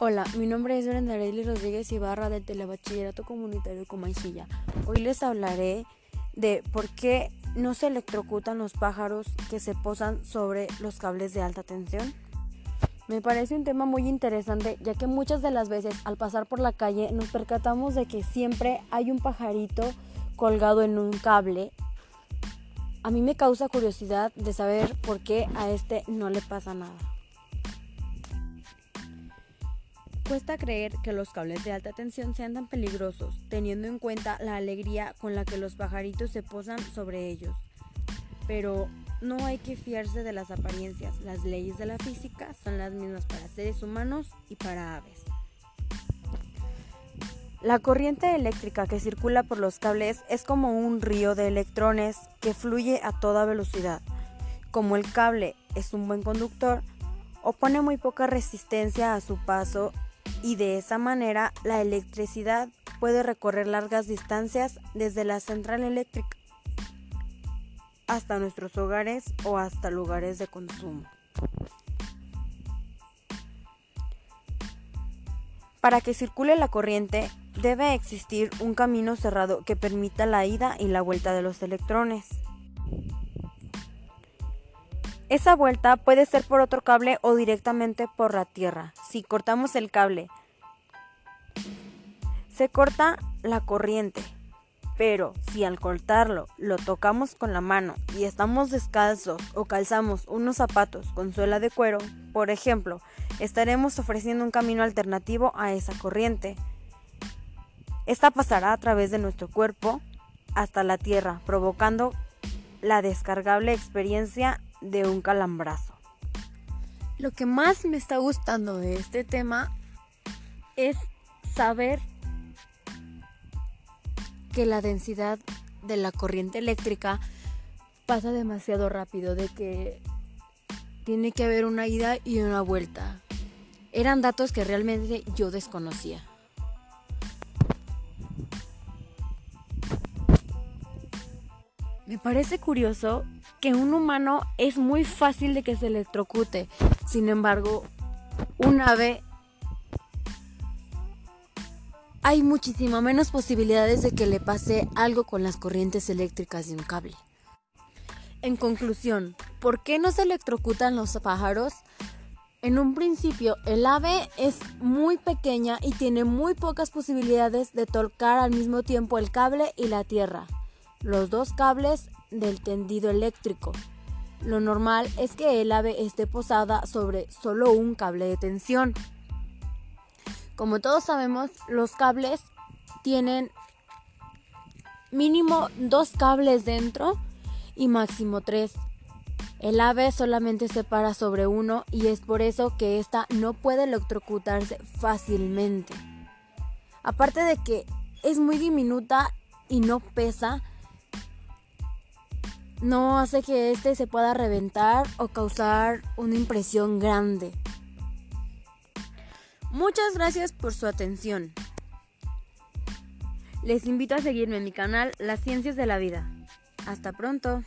Hola, mi nombre es Brenda Arely Rodríguez Ibarra del Telebachillerato Comunitario Comanchilla. Hoy les hablaré de por qué no se electrocutan los pájaros que se posan sobre los cables de alta tensión. Me parece un tema muy interesante ya que muchas de las veces al pasar por la calle nos percatamos de que siempre hay un pajarito colgado en un cable. A mí me causa curiosidad de saber por qué a este no le pasa nada. Cuesta creer que los cables de alta tensión sean tan peligrosos, teniendo en cuenta la alegría con la que los pajaritos se posan sobre ellos. Pero no hay que fiarse de las apariencias, las leyes de la física son las mismas para seres humanos y para aves. La corriente eléctrica que circula por los cables es como un río de electrones que fluye a toda velocidad. Como el cable es un buen conductor, opone muy poca resistencia a su paso y de esa manera la electricidad puede recorrer largas distancias desde la central eléctrica hasta nuestros hogares o hasta lugares de consumo. Para que circule la corriente debe existir un camino cerrado que permita la ida y la vuelta de los electrones. Esa vuelta puede ser por otro cable o directamente por la tierra. Si cortamos el cable, se corta la corriente. Pero si al cortarlo lo tocamos con la mano y estamos descalzos o calzamos unos zapatos con suela de cuero, por ejemplo, estaremos ofreciendo un camino alternativo a esa corriente. Esta pasará a través de nuestro cuerpo hasta la tierra, provocando la descargable experiencia de un calambrazo. Lo que más me está gustando de este tema es saber que la densidad de la corriente eléctrica pasa demasiado rápido, de que tiene que haber una ida y una vuelta. Eran datos que realmente yo desconocía. Me parece curioso que un humano es muy fácil de que se electrocute. Sin embargo, un ave hay muchísimo menos posibilidades de que le pase algo con las corrientes eléctricas de un cable. En conclusión, ¿por qué no se electrocutan los pájaros? En un principio, el ave es muy pequeña y tiene muy pocas posibilidades de tocar al mismo tiempo el cable y la tierra los dos cables del tendido eléctrico. Lo normal es que el ave esté posada sobre solo un cable de tensión. Como todos sabemos, los cables tienen mínimo dos cables dentro y máximo tres. El ave solamente se para sobre uno y es por eso que ésta no puede electrocutarse fácilmente. Aparte de que es muy diminuta y no pesa, no hace que este se pueda reventar o causar una impresión grande. Muchas gracias por su atención. Les invito a seguirme en mi canal Las Ciencias de la Vida. Hasta pronto.